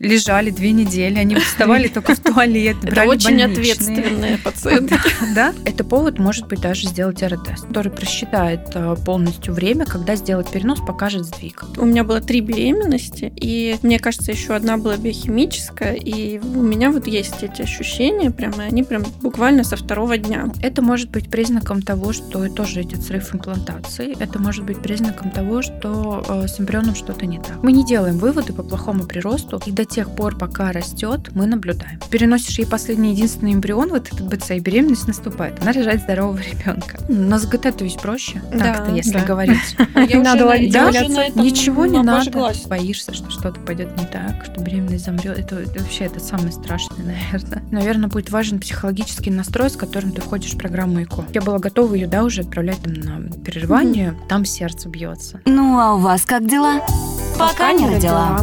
лежали две недели, они вставали только в туалет, Это очень ответственные пациенты. Да, это повод, может быть, даже сделать РТ-тест, который просчитает э, полностью время, когда сделать перенос, покажет сдвиг. У меня было три беременности, и мне кажется, еще одна была биохимическая, и у меня вот есть эти ощущения, прямо они прям буквально со второго дня. Это может быть признаком того, что тоже идет срыв имплантации. Это может быть признаком того, что э, с эмбрионом что-то не так. Мы не делаем выводы по плохому приросту, и до тех пор, пока растет, мы наблюдаем. Переносишь ей последний единственный эмбрион, вот этот БЦ, и беременность наступает. Она рожает здорового ребенка. На СГТ то есть проще, Да, так-то, если да. говорить. Я надо ловить этом Ничего не надо. Боишься, что что-то пойдет не так, что беременность замрет. Это, это вообще это самое страшное, наверное. Наверное, будет важен психологический настрой, с которым ты входишь в программу ЭКО. Я была готова ее, да, уже отправлять там на прерывание. Там сердце бьется. Ну а у вас как дела? Пока не родила.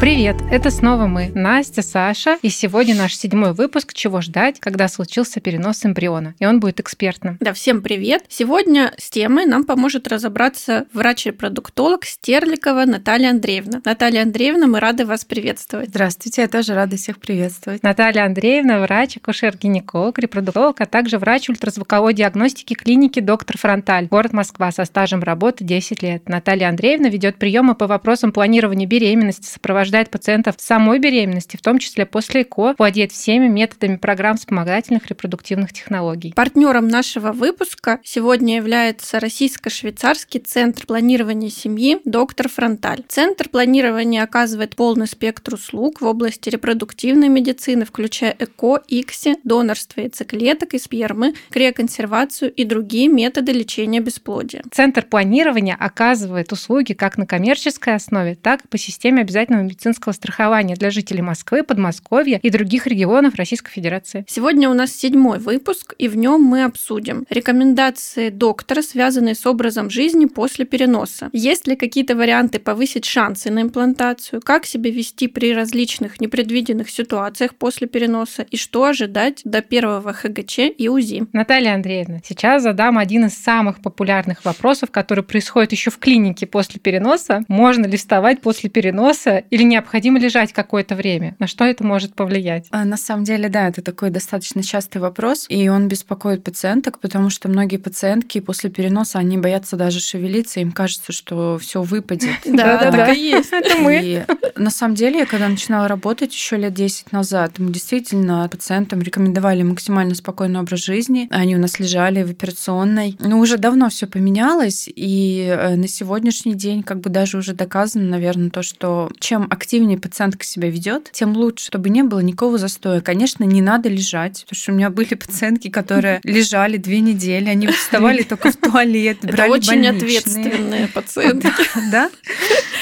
Привет, это снова мы, Настя, Саша, и сегодня наш седьмой выпуск «Чего ждать, когда случился перенос эмбриона?» И он будет экспертным. Да, всем привет! Сегодня с темой нам поможет разобраться врач-репродуктолог Стерликова Наталья Андреевна. Наталья Андреевна, мы рады вас приветствовать. Здравствуйте, я тоже рада всех приветствовать. Наталья Андреевна, врач, акушер-гинеколог, репродуктолог, а также врач ультразвуковой диагностики клиники «Доктор Фронталь», город Москва, со стажем работы 10 лет. Наталья Андреевна ведет приемы по вопросам планирования беременности, сопровождает пациентов в самой беременности, в том числе после ЭКО, владеет всеми методами программ вспомогательных репродуктивных технологий. Партнером нашего выпуска сегодня является Российско-швейцарский центр планирования семьи «Доктор Фронталь». Центр планирования оказывает полный спектр услуг в области репродуктивной медицины, включая ЭКО, ИКСИ, донорство яйцеклеток и спермы, криоконсервацию и другие методы лечения бесплодия. Центр планирования оказывает услуги как на коммерческой основе, так и по системе обязательного медицинского страхования для жителей Москвы, Подмосковья и других регионов Российской Федерации. Сегодня у нас седьмой выпуск, и в нем мы обсудим рекомендации доктора, связанные с образом жизни после переноса. Есть ли какие-то варианты повысить шансы на имплантацию? Как себя вести при различных непредвиденных ситуациях после переноса? И что ожидать до первого ХГЧ и УЗИ? Наталья Андреевна, сейчас задам один из самых популярных вопросов, который происходит еще в клинике после переноса. Можно ли вставать после переноса или необходимо лежать какое-то время? На что это может повлиять? А, На самом деле, да, это такой достаточно частый вопрос, и он беспокоит пациенток, потому что многие пациентки после переноса, они боятся даже шевелиться, им кажется, что все выпадет. Да-да-да. так и есть. Это мы. На самом деле, я когда начинала работать еще лет 10 назад, мы действительно пациентам рекомендовали максимально спокойный образ жизни. Они у нас лежали в операционной. Но уже давно все поменялось, и э, на сегодняшний день как бы даже уже доказано, наверное, то, что чем активнее пациентка себя ведет, тем лучше, чтобы не было никакого застоя. Конечно, не надо лежать, потому что у меня были пациентки, которые лежали две недели, они вставали только в туалет, брали очень ответственные пациенты. Да?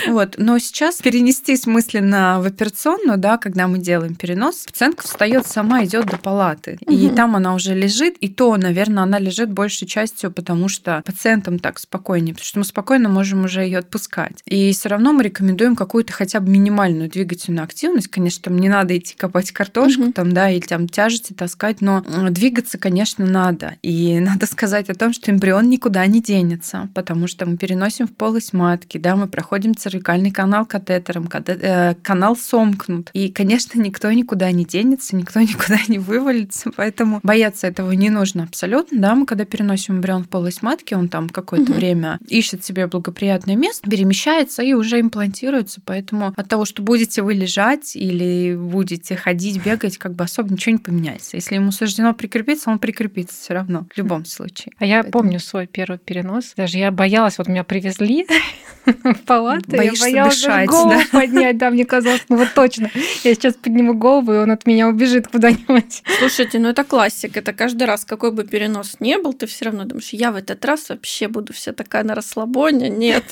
Вот. Но сейчас перенестись мысленно в операционную, да, когда мы делаем перенос, пациентка встает сама, идет до палаты. И там она уже лежит, и то, наверное, она лежит большей частью, потому что пациентам так спокойнее, потому что мы спокойно можем уже ее отпускать. И все равно мы рекомендуем какую-то хотя бы минимальную двигательную активность. Конечно, там не надо идти копать картошку, Мгм. там, да, или там тяжести таскать, но м, двигаться, конечно, надо. И надо сказать о том, что эмбрион никуда не денется, потому что мы переносим в полость матки, да, мы проходим цервикальный канал катетером, кате- э, канал сомкнут. И, конечно, никто никуда не денется, никто никуда не вывалится, поэтому бояться этого не нужно абсолютно, да, мы когда переносим эмбрион в полость матки, он там какое-то Мгм. время ищет себе благоприятное место, перемещается и уже имплантируется, поэтому от того, что будете вы лежать или будете ходить, бегать, как бы особо ничего не поменяется. Если ему суждено прикрепиться, он прикрепится все равно, в любом случае. А я Поэтому- помню свой первый перенос. Даже я боялась, вот меня привезли в палату, я боялась дышать, голову да? поднять, да, мне казалось, ну вот точно, я сейчас подниму голову, и он от меня убежит куда-нибудь. Слушайте, ну это классик. Это каждый раз, какой бы перенос не был, ты все равно думаешь, я в этот раз вообще буду вся такая на расслабоне. Нет.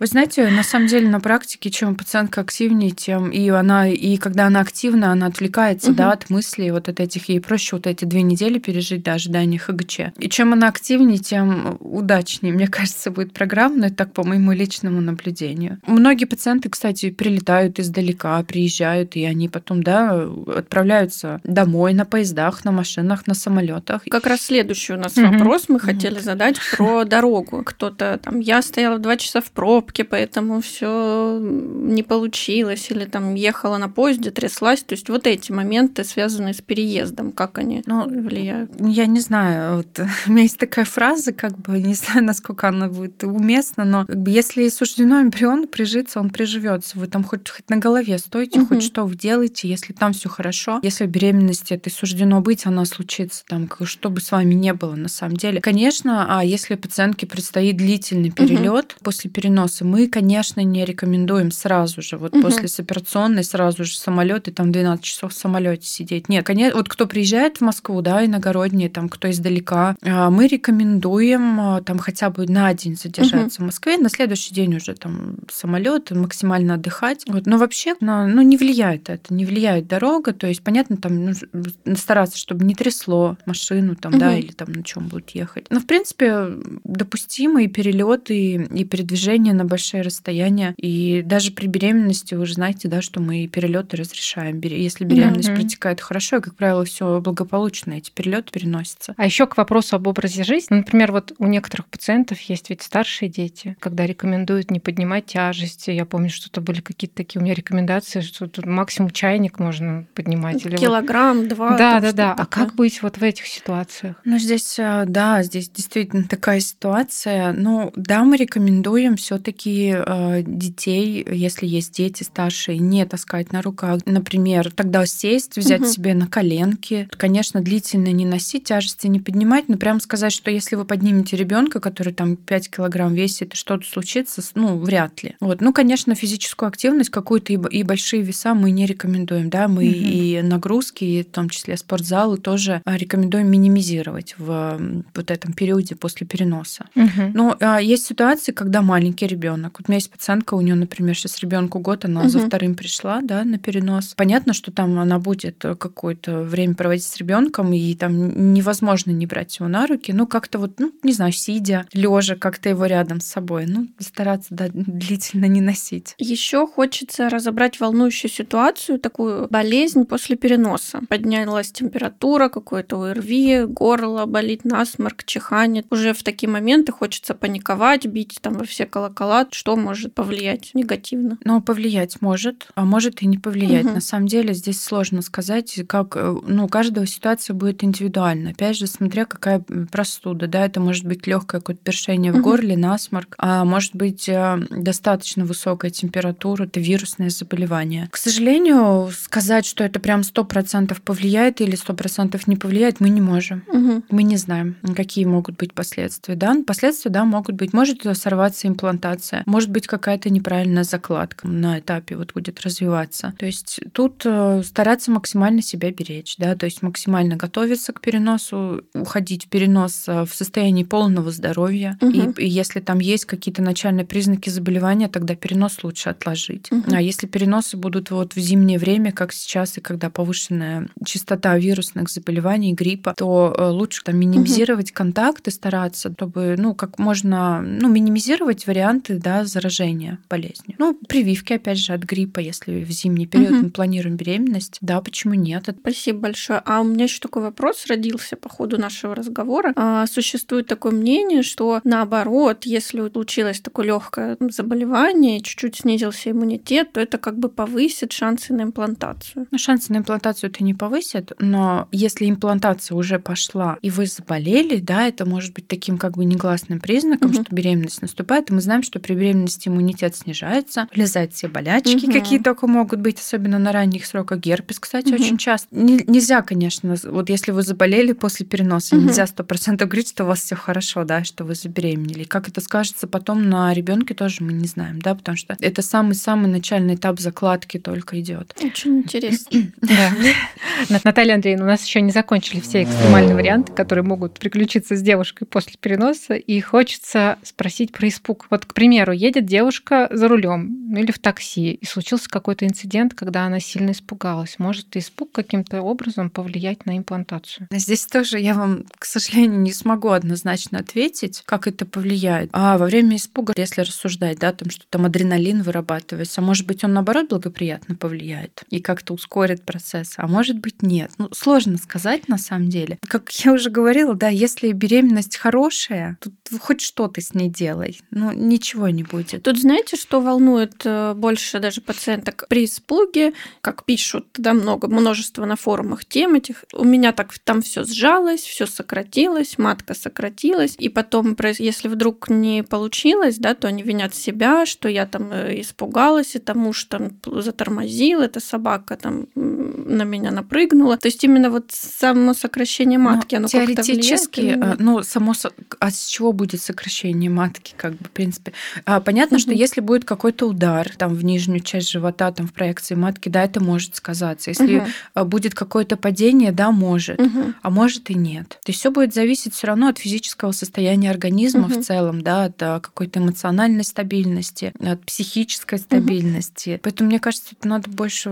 Вы знаете, на самом деле на практике, чем пациентка активнее, тем и она, и когда она активна, она отвлекается, Мгм. да, от мыслей вот от этих, ей проще вот эти две недели пережить до ожидания ХГЧ. И чем она активнее, тем удачнее, мне кажется, будет программа, но это так по моему личному наблюдению. Многие пациенты, кстати, прилетают издалека, приезжают, и они потом, да, отправляются домой на поездах, на машинах, на самолетах. Как раз следующий у нас Мгм. вопрос мы хотели задать про дорогу. Кто-то там, я стояла два часа в пробке, поэтому все не случилось, или там ехала на поезде, тряслась. То есть вот эти моменты, связанные с переездом, как они ну, влияют? Я не знаю, вот, у меня есть такая фраза, как бы, не знаю, насколько она будет уместна, но как бы, если суждено эмбриону прижиться, он приживется. Вы там хоть, хоть на голове стойте, угу. хоть что вы делаете, если там все хорошо, если беременности это суждено быть, она случится, там, что бы с вами не было на самом деле. Конечно, а если пациентке предстоит длительный перелет угу. после переноса, мы, конечно, не рекомендуем сразу же, вот угу. после операционной сразу же самолет и там 12 часов в самолете сидеть. Нет, конечно, вот кто приезжает в Москву, да, иногородние, там, кто издалека, а, мы рекомендуем а, там хотя бы на день задержаться угу. в Москве, на следующий день уже там самолет, максимально отдыхать. Вот. Но вообще, ну, не влияет это, не влияет дорога, то есть, понятно, там ну, стараться, чтобы не трясло машину там, угу. да, или там на чем будут ехать. Но, в принципе, допустимые перелеты и передвижения на большие расстояния. И даже при беременности вы же знаете, да, что мы перелеты разрешаем. Если беременность угу. протекает хорошо, и, как правило, все благополучно, эти перелеты переносятся. А еще к вопросу об образе жизни. Например, вот у некоторых пациентов есть ведь старшие дети, когда рекомендуют не поднимать тяжести. Я помню, что это были какие-то такие у меня рекомендации, что тут максимум чайник можно поднимать. Или Килограмм, вот... два. Да, да, да. А как быть вот в этих ситуациях? Ну, здесь, э, да, здесь действительно такая ситуация. Ну, да, мы рекомендуем все таки э, детей, если есть дети старшие, не таскать на руках. Например, тогда сесть, взять угу. себе на коленки. Конечно, длительно не носить, тяжести не поднимать, но прям сказать, что если вы поднимете ребенка, который там 5 килограмм весит, и что-то случится, ну, вряд ли. Вот. Ну, конечно, физическую активность какую-то и, большие веса мы не рекомендуем, да, мы угу. и нагрузки, и в том числе спортзалы тоже а, рекомендуем минимизировать в вот этом периоде после переноса. Угу. Но а, есть ситуации, когда маленький ребенок. Вот у меня есть пациентка, у нее, например, сейчас ребенку год, она угу. за вторым пришла, да, на перенос. Понятно, что там она будет какое-то время проводить с ребенком, и там невозможно не брать его на руки. Ну, как-то вот, ну, не знаю, сидя, лежа, как-то его рядом с собой. Ну, стараться да, длительно не носить. Еще хочется разобрать волнующую ситуацию, такую болезнь после переноса. Поднялась температура, какое-то ОРВИ, горло болит, насморк, чихание. Уже в такие моменты хочется паниковать, бить там во все колокола. Что может повлиять негативно? Ну, повлиять может, а может и не повлиять. Угу. На самом деле здесь сложно сказать, как, э, ну, у каждого ситуация будет индивидуальна. Опять же, смотря какая простуда, да, это может быть легкое какое-то першение в горле, насморк, а может быть э, достаточно высокая температура, это вирусное заболевание. К сожалению, сказать, что это прям сто процентов повлияет или сто процентов не повлияет, мы не можем. Угу. Мы не знаем, какие могут быть последствия. Да? Последствия, да, могут быть. Может сорваться имплантация, может быть какая-то неправильная закладка на этапе вот будет развиваться. То есть тут э, стараться максимально себя беречь, да, то есть максимально готовиться к переносу, уходить в перенос э, в состоянии полного здоровья. Угу. И, и если там есть какие-то начальные признаки заболевания, тогда перенос лучше отложить. Угу. А если переносы будут вот в зимнее время, как сейчас, и когда повышенная частота вирусных заболеваний, гриппа, то э, лучше там минимизировать угу. контакты, стараться, чтобы, ну, как можно, ну, минимизировать варианты, да, заражения болезнью. Ну, прививки, опять же, от гриппа, если в зимний период угу. мы планируем беременность, да, почему нет? Спасибо большое. А у меня еще такой вопрос родился по ходу нашего разговора. А, существует такое мнение, что наоборот, если случилось такое легкое заболевание, чуть-чуть снизился иммунитет, то это как бы повысит шансы на имплантацию. Ну, шансы на имплантацию это не повысит, но если имплантация уже пошла и вы заболели, да, это может быть таким как бы негласным признаком, угу. что беременность наступает, и мы знаем, что при беременности иммунитет снижается, влезают все болячки, угу. какие только могут быть, особенно на ранних сроках. Герпес, кстати, угу. очень часто. Не, нельзя, конечно, вот если вы заболели после переноса, угу. нельзя сто процентов говорить, что у вас все хорошо, да, что вы забеременели. Как это скажется потом на ребенке тоже мы не знаем, да, потому что это самый-самый начальный этап закладки только идет. Очень интересно. Наталья Андреевна, у нас еще не закончили все экстремальные варианты, которые могут приключиться с девушкой после переноса, и хочется спросить про испуг. Вот, к примеру, едет девушка за рулем или в такси, и случился какой-то инцидент, когда она сильно испугалась. Может испуг каким-то образом повлиять на имплантацию? Здесь тоже я вам, к сожалению, не смогу однозначно ответить, как это повлияет. А во время испуга, если рассуждать, да, там, что там адреналин вырабатывается, а может быть, он наоборот благоприятно повлияет и как-то ускорит процесс, а может быть, нет. Ну, сложно сказать на самом деле. Как я уже говорила, да, если беременность хорошая, тут хоть что ты с ней делай, ну, ничего не будет. Тут знаете, что волнует э, больше даже пациенток при испуге, как пишут, да, много, множество на форумах тем этих. У меня так там все сжалось, все сократилось, матка сократилась, и потом, если вдруг не получилось, да, то они винят себя, что я там э, испугалась, это муж там затормозил, эта собака там на меня напрыгнула. То есть именно вот само сокращение матки, Но оно теоретически, влияет, э, ну, само, а с чего будет сокращение матки, как бы, в принципе? А, понятно, угу. что если будет какой-то удар там в нижнюю часть живота, там в проекции матки, да, это может сказаться. Если угу. будет какое-то падение, да, может, угу. а может и нет. То есть все будет зависеть все равно от физического состояния организма угу. в целом, да, от а, какой-то эмоциональной стабильности, от психической стабильности. Угу. Поэтому мне кажется, это надо больше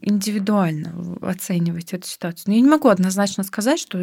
индивидуально оценивать эту ситуацию. Но я не могу однозначно сказать, что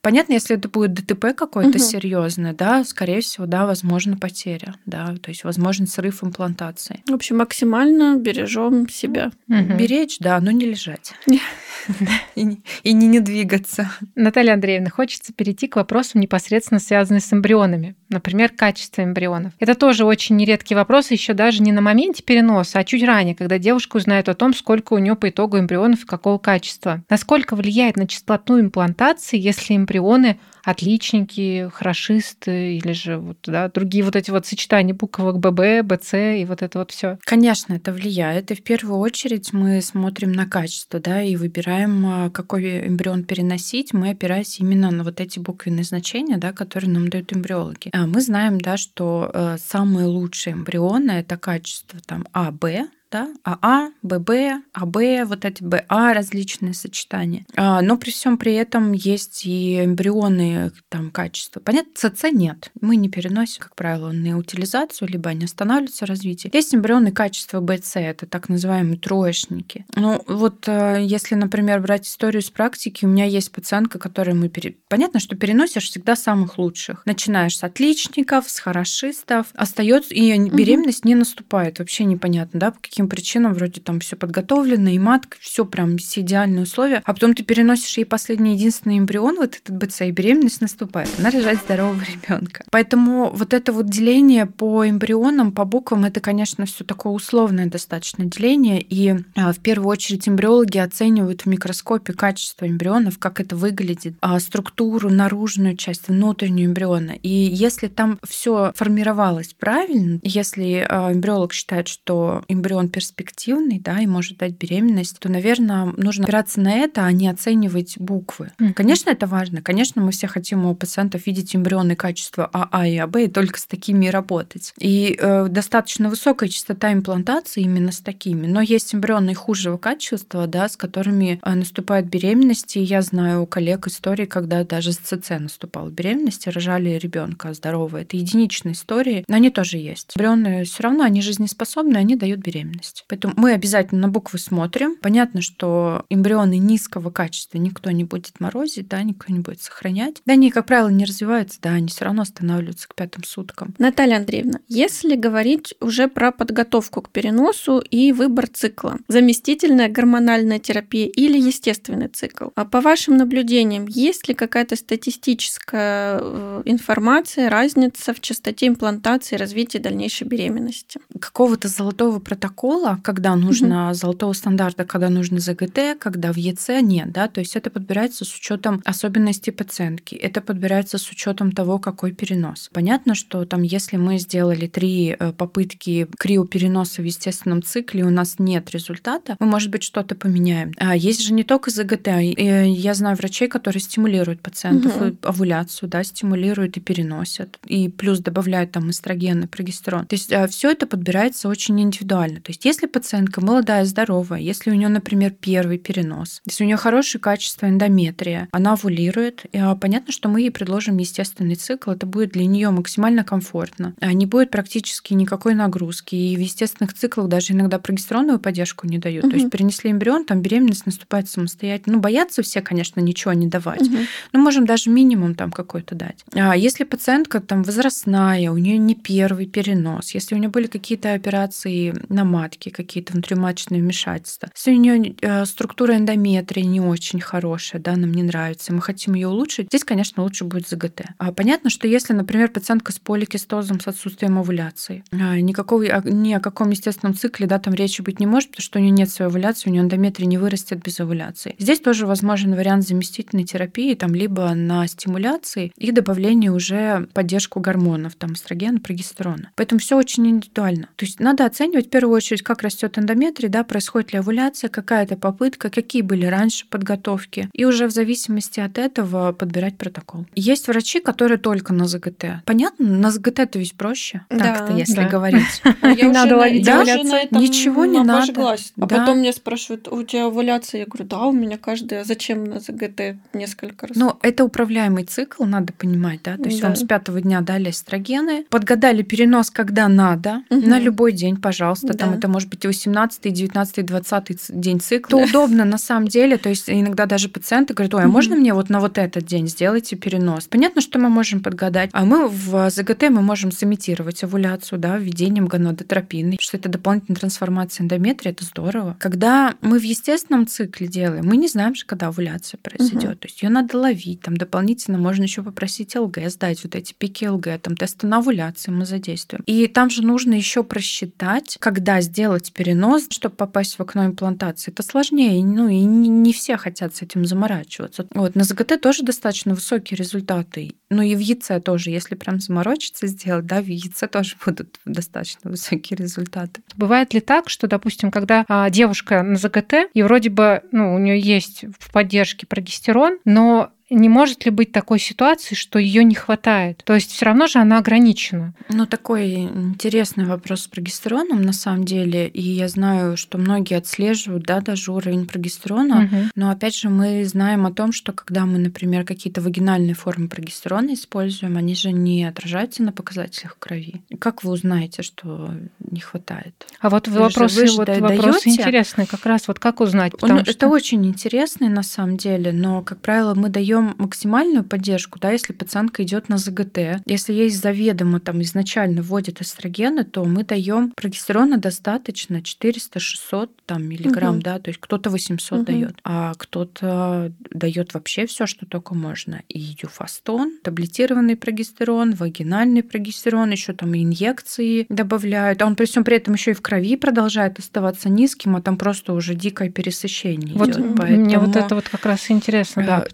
понятно, если это будет ДТП какой-то угу. серьезный, да, скорее всего, да, возможно потеря, да, то есть возможен срыв имплантации. В общем, максимально бережем себя. Угу. Беречь, да, но не лежать. И не, не двигаться. Наталья Андреевна, хочется перейти к вопросам непосредственно связанным с эмбрионами. Например, качество эмбрионов. Это тоже очень нередкий вопрос, еще даже не на моменте переноса, а чуть ранее, когда девушка узнает о том, сколько у нее по итогу эмбрионов и какого качества. Насколько влияет на частоту имплантации, если эмбрионы отличники, хорошисты или же вот, да, другие вот эти вот сочетания буквок ББ, БЦ и вот это вот все. Конечно, это влияет. И в первую очередь мы смотрим на качество, да, и выбираем, а, какой эмбрион переносить. Мы опираясь именно на вот эти буквенные значения, да, которые нам дают эмбриологи. А мы знаем, да, что э, самые лучшие эмбрионы это качество там А, Б, да, АА, ББ, АБ, вот эти БА различные сочетания. А, но при всем при этом есть и эмбрионы там качества. Понятно, ЦЦ нет. Мы не переносим, как правило, на утилизацию, либо они останавливаются развитие. Есть эмбрионы качества БЦ, это так называемые троечники. Ну вот э, если, например, брать историю с практики, у меня есть пациентка, которой мы... Пере... Понятно, что переносишь всегда самых лучших. Начинаешь с отличников, с хорошистов, остается и беременность угу. не наступает. Вообще непонятно, да, по каким каким причинам вроде там все подготовлено, и матка, все прям все идеальные условия, а потом ты переносишь ей последний единственный эмбрион, вот этот БЦ, и беременность наступает. Она рожает здорового ребенка. Поэтому вот это вот деление по эмбрионам, по буквам, это, конечно, все такое условное достаточно деление, и а, в первую очередь эмбриологи оценивают в микроскопе качество эмбрионов, как это выглядит, а, структуру, наружную часть, внутреннюю эмбриона. И если там все формировалось правильно, если а, эмбриолог считает, что эмбрион перспективный, да, и может дать беременность, то, наверное, нужно опираться на это, а не оценивать буквы. Mm-hmm. Конечно, это важно. Конечно, мы все хотим у пациентов видеть эмбрионы качества АА и АБ и только с такими работать. И э, достаточно высокая частота имплантации именно с такими. Но есть эмбрионы хужего качества, да, с которыми э, наступают беременности. Я знаю у коллег истории, когда даже с ЦЦ наступала беременность и рожали ребенка здорового. Это единичные истории, но они тоже есть. Эмбрионы все равно, они жизнеспособны, они дают беременность беременность. Поэтому мы обязательно на буквы смотрим. Понятно, что эмбрионы низкого качества никто не будет морозить, да, никто не будет сохранять. Да, они, как правило, не развиваются, да, они все равно останавливаются к пятым суткам. Наталья Андреевна, если говорить уже про подготовку к переносу и выбор цикла, заместительная гормональная терапия или естественный цикл, а по вашим наблюдениям, есть ли какая-то статистическая э, информация, разница в частоте имплантации и развития дальнейшей беременности? Какого-то золотого протокола школа, когда нужно угу. золотого стандарта, когда нужно ЗГТ, когда в ЕЦ нет, да, то есть это подбирается с учетом особенностей пациентки, это подбирается с учетом того, какой перенос. Понятно, что там, если мы сделали три э, попытки криопереноса в естественном цикле, у нас нет результата, мы, может быть, что-то поменяем. А есть же не только ЗГТ, а я знаю врачей, которые стимулируют пациентов угу. овуляцию, да, стимулируют и переносят, и плюс добавляют там эстроген и прогестерон. То есть э, все это подбирается очень индивидуально. То есть если пациентка молодая, здоровая, если у нее, например, первый перенос, если у нее хорошее качество эндометрия, она овулирует, и, а, понятно, что мы ей предложим естественный цикл, это будет для нее максимально комфортно. А не будет практически никакой нагрузки, и в естественных циклах даже иногда прогестероновую поддержку не дают. Угу. То есть перенесли эмбрион, там беременность наступает самостоятельно. Ну, боятся все, конечно, ничего не давать. Угу. Но можем даже минимум там какой-то дать. А если пациентка там возрастная, у нее не первый перенос, если у нее были какие-то операции на мать, матки, какие-то внутриматочные вмешательства. Если у нее э, структура эндометрия не очень хорошая, да, нам не нравится, мы хотим ее улучшить, здесь, конечно, лучше будет ЗГТ. А понятно, что если, например, пациентка с поликистозом, с отсутствием овуляции, а, никакого, ни о каком естественном цикле, да, там речи быть не может, потому что у нее нет своей овуляции, у нее эндометрия не вырастет без овуляции. Здесь тоже возможен вариант заместительной терапии, там либо на стимуляции и добавление уже поддержку гормонов, там эстрогена, прогестерона. Поэтому все очень индивидуально. То есть надо оценивать в первую очередь, как растет эндометрий, да, происходит ли овуляция, какая-то попытка, какие были раньше подготовки, и уже в зависимости от этого подбирать протокол. Есть врачи, которые только на ЗГТ. Понятно, на ЗГТ это ведь проще, Да, так-то, если да. говорить. А Надо ловить овуляцию. Ничего не надо. А потом меня спрашивают, у тебя овуляция? Я говорю, да, у меня каждая. Зачем на ЗГТ несколько раз? Ну, это управляемый цикл, надо понимать, да. То есть вам с пятого дня дали эстрогены, подгадали перенос, когда надо, на любой день, пожалуйста. Там Да. Это может быть и 18, 19, 20 ц- день цикла. Это удобно на самом деле. То есть иногда даже пациенты говорят, ой, а можно мне вот на вот этот день сделайте перенос? Понятно, что мы можем подгадать. А мы в ЗГТ мы можем сымитировать овуляцию, да, введением гонадотропины, что это дополнительная трансформация эндометрия, это здорово. Когда мы в естественном цикле делаем, мы не знаем же, когда овуляция произойдет. То есть ее надо ловить. Там дополнительно можно еще попросить ЛГ сдать, вот эти пики ЛГ, там тесты на овуляцию мы задействуем. И там же нужно еще просчитать, когда сделать перенос, чтобы попасть в окно имплантации. Это сложнее, ну и не, все хотят с этим заморачиваться. Вот на ЗГТ тоже достаточно высокие результаты. Ну и в ЕЦ тоже, если прям заморочиться сделать, да, в ЕЦ тоже будут достаточно высокие результаты. Бывает ли так, что, допустим, когда а, девушка на ЗГТ, и вроде бы ну, у нее есть в поддержке прогестерон, но не может ли быть такой ситуации, что ее не хватает? То есть все равно же она ограничена. Ну, такой интересный вопрос с прогестероном на самом деле. И я знаю, что многие отслеживают, да, даже уровень прогестерона. Мгм. Но опять же, мы знаем о том, что когда мы, например, какие-то вагинальные формы прогестерона используем, они же не отражаются на показателях крови. Как вы узнаете, что не хватает? А вот Вы вопросы, же вот да- вопросы даёте? интересные, как раз вот как узнать, Он- потому Это что очень интересно на самом деле, но, как правило, мы даем максимальную поддержку, да, если пациентка идет на ЗГТ. Если есть заведомо там изначально вводит эстрогены, то мы даем прогестерона достаточно 400-600 там, миллиграмм, Мгм. да, то есть кто-то 800 Мгм. дает, а кто-то дает вообще все, что только можно. И юфастон, таблетированный прогестерон, вагинальный прогестерон, еще там и инъекции добавляют. А он при всем при этом еще и в крови продолжает оставаться низким, а там просто уже дикое пересыщение вот идет. мне вот Поэтому, это вот как раз интересно, да. э,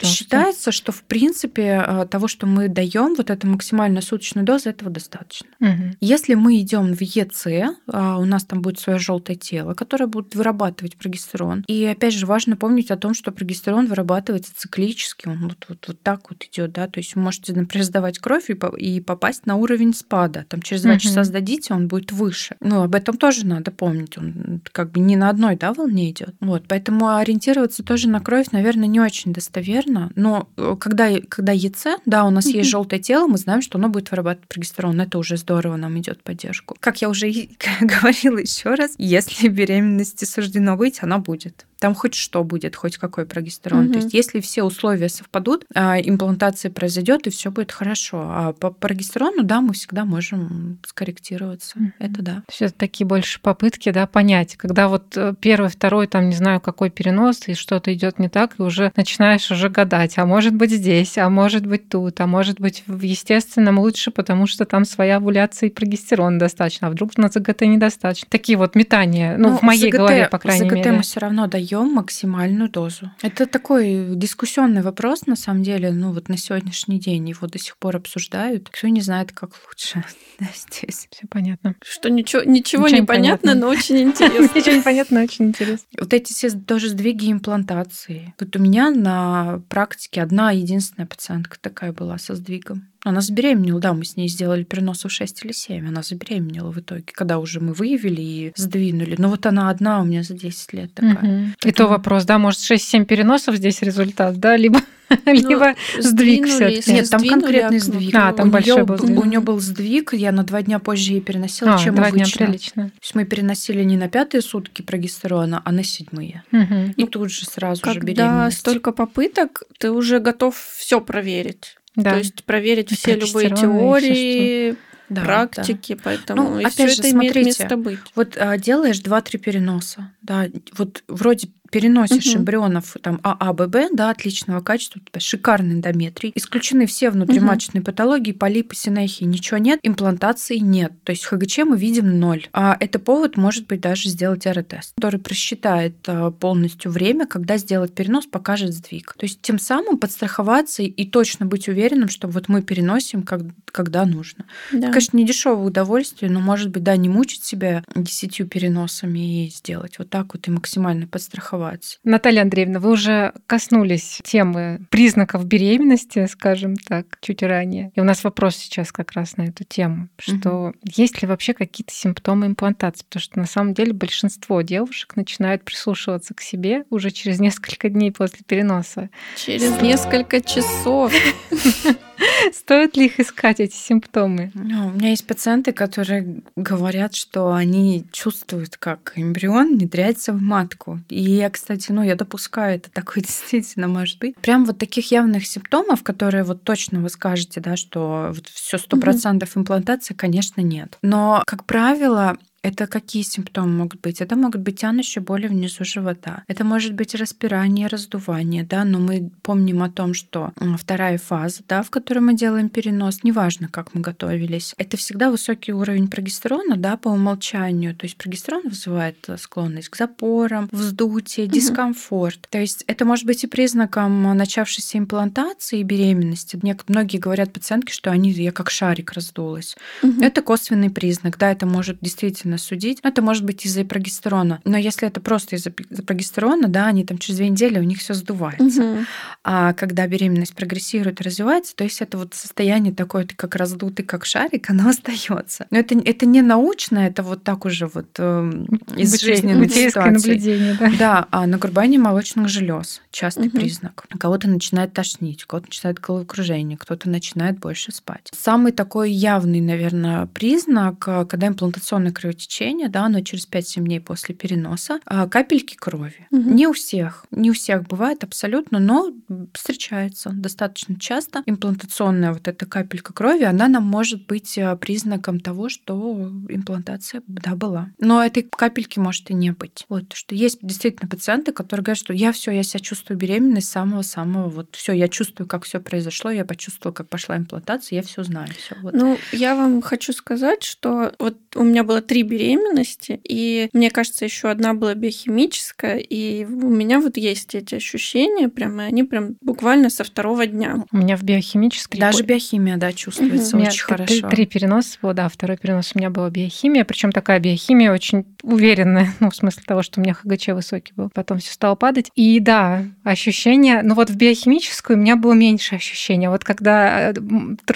потому что- в принципе э, того, что мы даем, вот эта максимальная суточная доза, этого достаточно. Мгм. Если мы идем в ЕЦ, а, у нас там будет свое желтое тело, которое будет вырабатывать прогестерон. И опять же важно помнить о том, что прогестерон вырабатывается циклически, он вот, вот, вот так вот идет, да, то есть вы можете, например, сдавать кровь и, и попасть на уровень спада. Там через два Мгм. часа сдадите, он будет выше. Ну, об этом тоже надо помнить. Он как бы не на одной, да, волне идет. Вот, поэтому ориентироваться тоже на кровь, наверное, не очень достоверно. Но э, когда, когда ЕЦ, да, у нас есть желтое тело, мы знаем, что оно будет вырабатывать прогестерон. Это уже здорово нам идет поддержку. Как я уже говорила еще раз, если беременности суждено быть, она будет. Там хоть что будет, хоть какой прогестерон. Мгм. То есть, если все условия совпадут, а, имплантация произойдет, и все будет хорошо. А по прогестерону, да, мы всегда можем скорректироваться. Мгм. Это да. То есть это такие больше попытки, да, понять, когда вот э, первый, второй, там, не знаю, какой перенос, и что-то идет не так, и уже начинаешь уже гадать, а может быть здесь, а может быть тут, а может быть в естественном лучше, потому что там своя овуляция и прогестерон достаточно, а вдруг на ЗГТ недостаточно. Такие вот метания, ну, в моей ЗГТ голове, по крайней ЗГТ мере. мы все равно даем максимальную дозу. Это такой дискуссионный вопрос, на самом деле, ну вот на сегодняшний день его до сих пор обсуждают. Кто не знает, как лучше да, здесь. Все понятно. Что ничего, ничего, Ничего не понятно. но очень интересно. Ничего не понятно, очень интересно. Вот эти все тоже сдвиги имплантации. Вот у меня на практике одна единственная пациентка такая была со сдвигом. Она забеременела, да, мы с ней сделали переносов 6 или 7. Она забеременела в итоге, когда уже мы выявили и сдвинули. Но вот она одна у меня за 10 лет такая. Мгм. И то вопрос, да, может 6-7 переносов здесь результат, да, либо, либо сдвиг если Нет, там конкретный окно, сдвиг. А, там у большой неё был сдвиг. У нее был сдвиг, я на два дня позже ей переносила, А, чем два дня обычно. прилично. То есть мы переносили не на пятые сутки прогестерона, а на седьмые. Мгм. И тут же сразу же Когда беременность. столько попыток, ты уже готов все проверить. Да. То есть проверить И все любые и теории, да, практики, да. поэтому ну, опять же, это смотрите, имеет место быть. Вот а, делаешь 2-3 переноса, да, вот вроде переносишь угу. эмбрионов там АА, ББ, да, отличного качества, у тебя шикарный эндометрий, исключены все внутриматочные угу. патологии, полипы, синехии, ничего нет, имплантации нет. То есть ХГЧ мы видим ноль. А это повод, может быть, даже сделать РТ-тест, который просчитает а, полностью время, когда сделать перенос, покажет сдвиг. То есть тем самым подстраховаться и точно быть уверенным, что вот мы переносим, как, когда нужно. Да. Это, конечно, не дешевое удовольствие, но, может быть, да, не мучить себя десятью переносами и сделать вот так вот и максимально подстраховаться ситуации. Наталья Андреевна, вы уже коснулись темы признаков беременности, скажем так, чуть ранее. И у нас вопрос сейчас как раз на эту тему, что угу. есть ли вообще какие-то симптомы имплантации? Потому что на самом деле большинство девушек начинают прислушиваться к себе уже через несколько дней после переноса. Через несколько часов. Стоит ли их искать, эти симптомы? Ну, у меня есть пациенты, которые говорят, что они чувствуют, как эмбрион внедряется в матку. И я, кстати, ну, я допускаю, это такое действительно может быть. Прям вот таких явных симптомов, которые вот точно вы скажете, да, что вот все сто процентов имплантация, конечно, нет. Но, как правило, это какие симптомы могут быть? Это могут быть тянущие боли внизу живота. Это может быть распирание, раздувание, да, но мы помним о том, что вторая фаза, да, в которой мы делаем перенос, неважно, как мы готовились, это всегда высокий уровень прогестерона, да, по умолчанию. То есть прогестерон вызывает э, склонность к запорам, вздутие, дискомфорт. То есть это может быть и признаком начавшейся имплантации и беременности. Многие говорят пациентки, что они, я как шарик раздулась. Это косвенный признак, да, это может действительно сильно судить. Это может быть из-за прогестерона. Но если это просто из-за прогестерона, да, они там через две недели у них все сдувается. Угу. А когда беременность прогрессирует и развивается, то есть это вот состояние такое, ты как раздутый, как шарик, оно остается. Но это, это не научно, это вот так уже вот э, из жизненной ситуации. наблюдение, да. Да, а нагрубание молочных желез частый угу. признак. Кого-то начинает тошнить, кого-то начинает головокружение, кто-то начинает больше спать. Самый такой явный, наверное, признак, э, когда имплантационное кровотечение кровотечения, да, но через 5-7 дней после переноса, а, капельки крови. Угу. Не у всех, не у всех бывает абсолютно, но встречается достаточно часто. Имплантационная вот эта капелька крови, она нам может быть а, признаком того, что имплантация, да, была. Но этой капельки может и не быть. Вот, что есть действительно пациенты, которые говорят, что я все, я себя чувствую беременной с самого-самого, вот все, я чувствую, как все произошло, я почувствовала, как пошла имплантация, я все знаю. Всё, вот. Ну, я вам хочу сказать, что вот у меня было три беременности, и мне кажется, еще одна была биохимическая, и у меня вот есть эти ощущения, прямо они прям буквально со второго дня. У меня в биохимической... Даже биохимия, да, чувствуется угу. очень хорошо. Три, три переноса было, да, второй перенос у меня была биохимия, причем такая биохимия очень уверенная, ну, в смысле того, что у меня ХГЧ высокий был. Потом все стало падать. И да, ощущения, ну вот в биохимическую у меня было меньше ощущения. Вот когда э,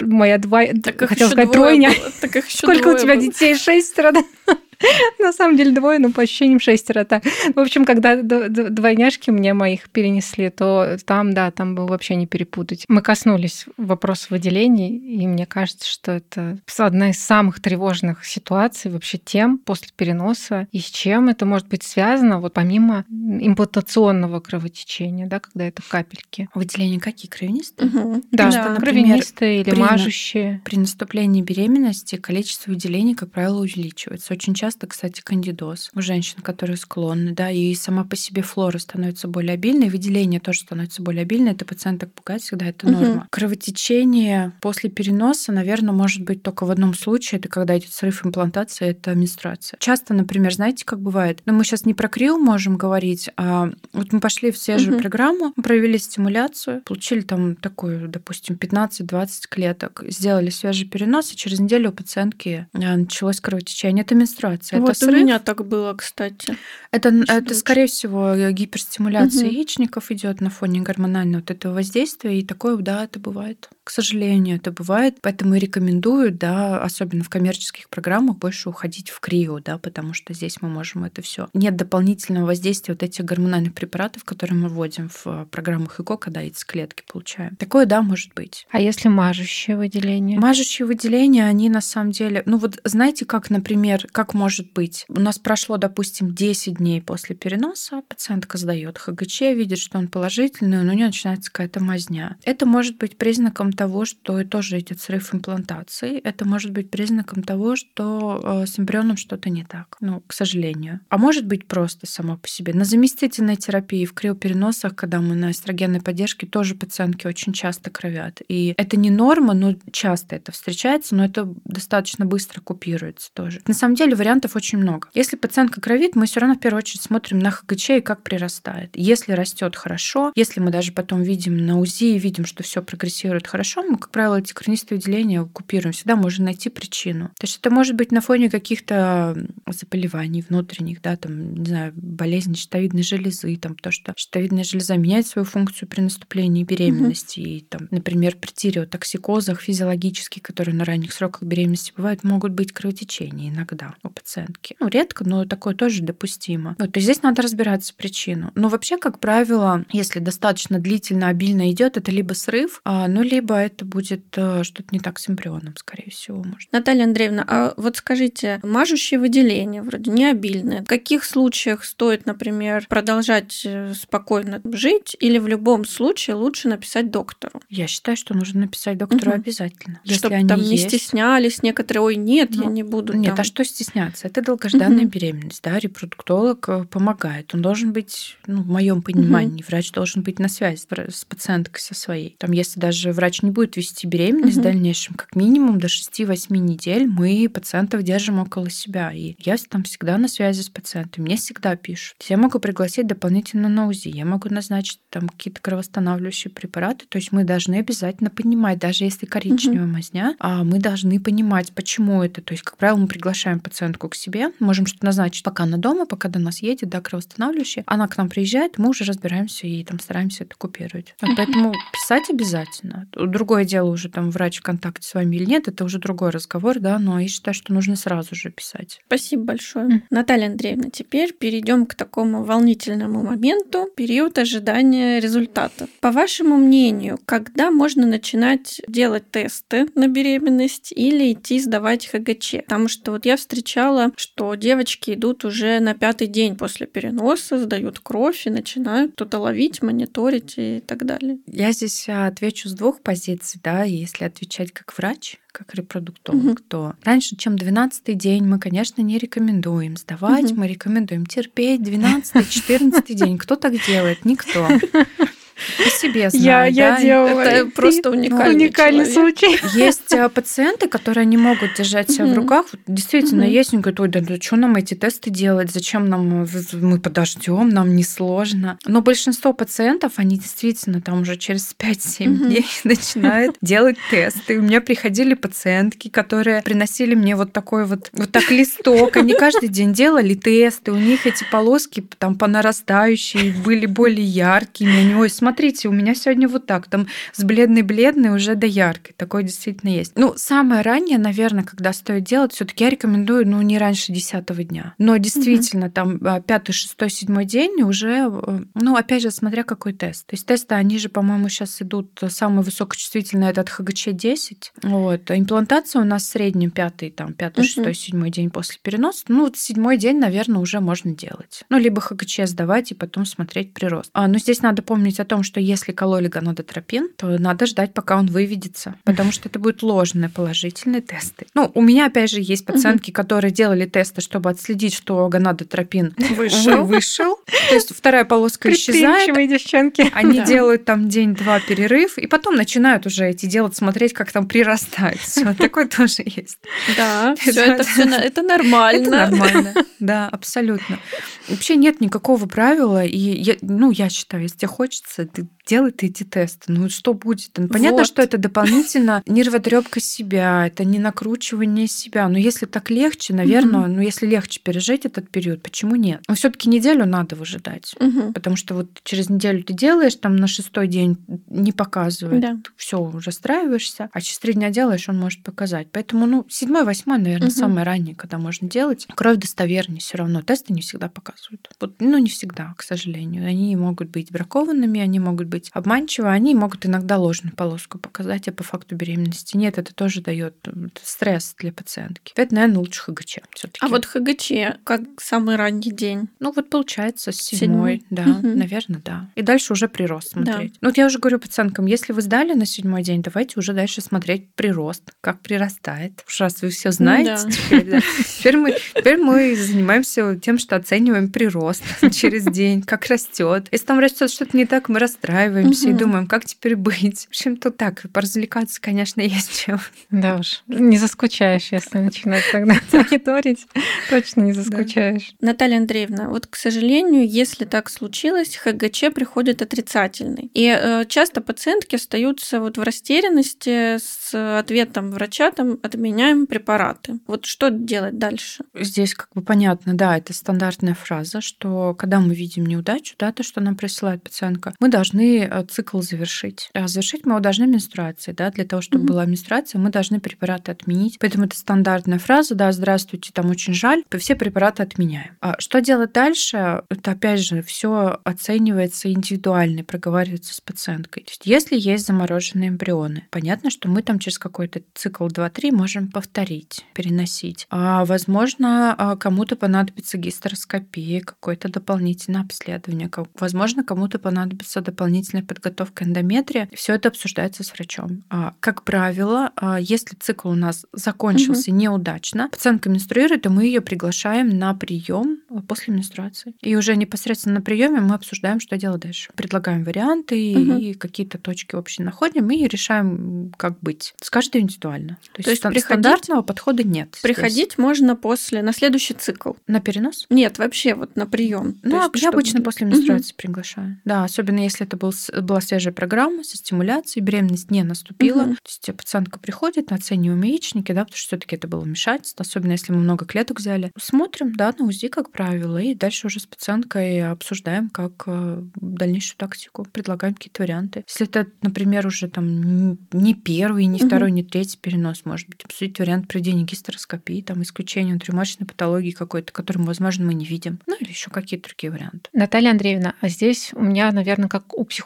моя два... Так хотела сказать тройня. Так Сколько у тебя было. детей? Шестеро, да? На самом деле двое, но по ощущениям шестеро. Так. В общем, когда двойняшки мне моих перенесли, то там, да, там было вообще не перепутать. Мы коснулись вопроса выделений, и мне кажется, что это одна из самых тревожных ситуаций, вообще тем после переноса, и с чем это может быть связано, вот помимо имплантационного кровотечения, да, когда это капельки. Выделения какие? Кровянистые? Угу. Да, да, например, кровянистые или при, мажущие. При наступлении беременности количество выделений, как правило, увеличивается. Очень часто часто, кстати, кандидоз у женщин, которые склонны, да, и сама по себе флора становится более обильной, выделение тоже становится более обильной, это пациенток пугает всегда, это норма. Угу. Кровотечение после переноса, наверное, может быть только в одном случае, это когда идет срыв имплантации, это менструация. Часто, например, знаете, как бывает, но ну, мы сейчас не про крил можем говорить, а вот мы пошли в свежую угу. программу, провели стимуляцию, получили там такую, допустим, 15-20 клеток, сделали свежий перенос, и через неделю у пациентки а, началось кровотечение. Это менструация стимуляция. Вот это у меня так было, кстати. Это, это скорее всего, гиперстимуляция угу. яичников идет на фоне гормонального вот этого воздействия, и такое, да, это бывает. К сожалению, это бывает, поэтому и рекомендую, да, особенно в коммерческих программах, больше уходить в крио, да, потому что здесь мы можем это все. Нет дополнительного воздействия вот этих гормональных препаратов, которые мы вводим в программах ЭКО, когда эти клетки получаем. Такое, да, может быть. А если мажущие выделения? Мажущие выделения, они на самом деле, ну вот знаете, как, например, как может быть. У нас прошло, допустим, 10 дней после переноса, пациентка сдает ХГЧ, видит, что он положительный, но у нее начинается какая-то мазня. Это может быть признаком того, что тоже идет срыв имплантации. Это может быть признаком того, что э, с эмбрионом что-то не так. Ну, к сожалению. А может быть просто само по себе. На заместительной терапии в криопереносах, когда мы на эстрогенной поддержке, тоже пациентки очень часто кровят. И это не норма, но часто это встречается, но это достаточно быстро купируется тоже. На самом деле вариантов очень много. Если пациентка кровит, мы все равно в первую очередь смотрим на ХГЧ и как прирастает. Если растет хорошо, если мы даже потом видим на УЗИ, видим, что все прогрессирует хорошо, мы, как правило, эти корнистые выделения купируем. Всегда можно найти причину. То есть это может быть на фоне каких-то заболеваний внутренних, да, там, не знаю, болезни щитовидной железы, там, то, что щитовидная железа меняет свою функцию при наступлении беременности. Угу. И, там, например, при тиреотоксикозах физиологических, которые на ранних сроках беременности бывают, могут быть кровотечения иногда у пациентки. Ну, редко, но такое тоже допустимо. Вот, то есть здесь надо разбираться причину. Но вообще, как правило, если достаточно длительно, обильно идет, это либо срыв, а, ну, либо это будет э, что-то не так с эмбрионом, скорее всего. Может. Наталья Андреевна, а вот скажите, мажущие выделения вроде не обильные. В каких случаях стоит, например, продолжать э, спокойно жить или в любом случае лучше написать доктору? Я считаю, что нужно написать доктору угу. обязательно. Чтобы там есть. не стеснялись некоторые, ой, нет, ну, я не буду. Нет, там... а что стесняться? Это долгожданная угу. беременность, да, репродуктолог э, помогает. Он должен быть, ну, в моем понимании, угу. врач должен быть на связи с пациенткой со своей. Там, если даже врач не будет вести беременность угу. в дальнейшем, как минимум до 6-8 недель мы пациентов держим около себя. И я там всегда на связи с пациентом. Мне всегда пишут. Я могу пригласить дополнительно на УЗИ. Я могу назначить там какие-то кровоостанавливающие препараты. То есть мы должны обязательно понимать, даже если коричневая угу. мазня, а мы должны понимать, почему это. То есть, как правило, мы приглашаем пациентку к себе, можем что-то назначить, пока она дома, пока до нас едет, да, кровоостанавливающие. Она к нам приезжает, мы уже разбираемся и там стараемся это купировать. Вот, поэтому писать обязательно. Другое дело уже там врач в контакте с вами или нет, это уже другой разговор, да, но я считаю, что нужно сразу же писать. Спасибо большое. Mm. Наталья Андреевна, теперь перейдем к такому волнительному моменту, период ожидания результата. По вашему мнению, когда можно начинать делать тесты на беременность или идти сдавать ХГЧ? Потому что вот я встречала, что девочки идут уже на пятый день после переноса, сдают кровь и начинают что-то ловить, мониторить и так далее. Я здесь а, отвечу с двух позиций, да, если отвечать как врач, как репродуктолог, угу. то раньше, чем 12 день, мы, конечно, не рекомендуем сдавать, угу. мы рекомендуем терпеть 12-14 день. Кто так делает? Никто. По себе знаю, я, да? я делала. Это просто уникальный, уникальный случай. Есть а, пациенты, которые не могут держать себя в руках. Вот, действительно, есть. Они говорят, ой, да, да что нам эти тесты делать? Зачем нам? Мы подождем, нам не сложно. Но большинство пациентов, они действительно там уже через 5-7 дней начинают делать тесты. У меня приходили пациентки, которые приносили мне вот такой вот, вот так листок. Они каждый день делали тесты. У них эти полоски там по нарастающей были более яркими. Они, ой, смотрите, у меня сегодня вот так, там с бледной-бледной уже до яркой. Такое действительно есть. Ну, самое раннее, наверное, когда стоит делать, все таки я рекомендую, ну, не раньше десятого дня. Но действительно, угу. там а, пятый, шестой, седьмой день уже, э, ну, опять же, смотря какой тест. То есть тесты, они же, по-моему, сейчас идут самый высокочувствительный этот ХГЧ-10. Вот. Имплантация у нас в среднем пятый, там, пятый, угу. шестой, седьмой день после переноса. Ну, вот седьмой день, наверное, уже можно делать. Ну, либо ХГЧ сдавать и потом смотреть прирост. А, но здесь надо помнить о том, том, что если кололи гонадотропин, то надо ждать, пока он выведется, потому что это будут ложные положительные тесты. Ну, у меня, опять же, есть пациентки, которые делали тесты, чтобы отследить, что гонадотропин вышел. вышел. То есть вторая полоска исчезает. девчонки. Они делают там день-два перерыв, и потом начинают уже эти делать, смотреть, как там прирастает. Все, такое тоже есть. Да, все это все это нормально. Это нормально. Да, абсолютно. Вообще нет никакого правила, и я, ну, я считаю, если тебе хочется, ты делай ты эти тесты. Ну что будет? Ну, понятно, вот. что это дополнительно нервотрепка себя, это не накручивание себя. Но если так легче, наверное, угу. ну если легче пережить этот период, почему нет? Но все-таки неделю надо выжидать, угу. потому что вот через неделю ты делаешь, там на шестой день не показывает, да. все расстраиваешься, а через три дня делаешь, он может показать. Поэтому ну седьмой, восьмой, наверное, угу. самое раннее, когда можно делать. Кровь достовернее все равно. Тесты не всегда показывают. Вот, ну не всегда, к сожалению. Они могут быть бракованными, они могут быть обманчивы, они могут иногда ложную полоску показать, а по факту беременности нет. Это тоже дает стресс для пациентки. Это, наверное, лучше ХГЧ. Все-таки. А вот ХГЧ, как самый ранний день? Ну, вот получается с седьмой, да, угу. наверное, да. И дальше уже прирост смотреть. Да. Ну, вот я уже говорю пациенткам, если вы сдали на седьмой день, давайте уже дальше смотреть прирост, как прирастает. Уж раз вы все знаете, да. теперь, да. теперь, мы, теперь мы занимаемся тем, что оцениваем прирост через день, как растет. Если там растет что-то не так, мы расстраиваемся угу. и думаем, как теперь быть. В общем, то так, поразвлекаться, конечно, есть чем. Да уж, не заскучаешь, если начинать тогда мониторить, точно не заскучаешь. Да. Наталья Андреевна, вот, к сожалению, если так случилось, ХГЧ приходит отрицательный. И э, часто пациентки остаются вот в растерянности с ответом врача, там, отменяем препараты. Вот что делать дальше? Здесь как бы понятно, да, это стандартная фраза, что когда мы видим неудачу, да, то, что нам присылает пациентка, мы должны э, цикл завершить. А завершить мы его должны менструацией, да, для того, чтобы mm-hmm. была менструация, мы должны препараты отменить. Поэтому это стандартная фраза, да, здравствуйте, там очень жаль, все препараты отменяем. А что делать дальше? Это опять же все оценивается индивидуально, проговаривается с пациенткой. То есть, если есть замороженные эмбрионы, понятно, что мы там через какой-то цикл 2-3 можем повторить, переносить. А возможно, а, кому-то понадобится гистероскопия, какое-то дополнительное обследование. Возможно, кому-то понадобится дополнительная подготовка эндометрия. Все это обсуждается с врачом. А, как правило, а, если цикл у нас закончился угу. неудачно, пациентка менструирует, и мы ее приглашаем на прием после менструации. И уже непосредственно на приеме мы обсуждаем, что делать дальше. Предлагаем варианты угу. и какие-то точки общие находим и решаем, как быть. С каждой индивидуально. То, То есть, есть стандартного подхода нет. Приходить здесь. можно после, на следующий цикл. На перенос? Нет, вообще вот на прием. Ну, есть, я чтобы... обычно после менструации угу. приглашаю. Да, особенно если это был, была свежая программа со стимуляцией, беременность не наступила. Угу. То есть пациентка приходит, оцениваем яичники, да, потому что все таки это было вмешательство, особенно если мы много клеток взяли. Смотрим, да, на УЗИ, как правило, и дальше уже с пациенткой обсуждаем, как э, дальнейшую тактику, предлагаем какие-то варианты. Если это, например, уже там не первый, не угу. второй, не третий перенос, может быть, обсудить вариант проведения гистероскопии, там, исключения внутримочной патологии какой-то, которую, возможно, мы не видим. Ну, или еще какие-то другие варианты. Наталья Андреевна, а здесь у меня, наверное, как у психолога